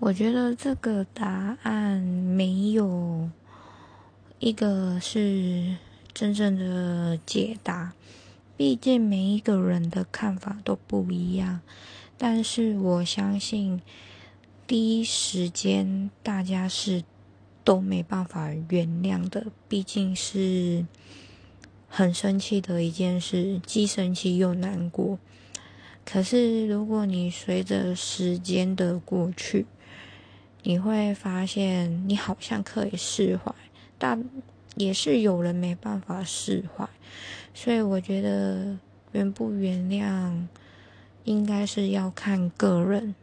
我觉得这个答案没有一个是真正的解答，毕竟每一个人的看法都不一样。但是我相信，第一时间大家是都没办法原谅的，毕竟是很生气的一件事，既生气又难过。可是如果你随着时间的过去，你会发现，你好像可以释怀，但也是有人没办法释怀。所以我觉得，原不原谅，应该是要看个人。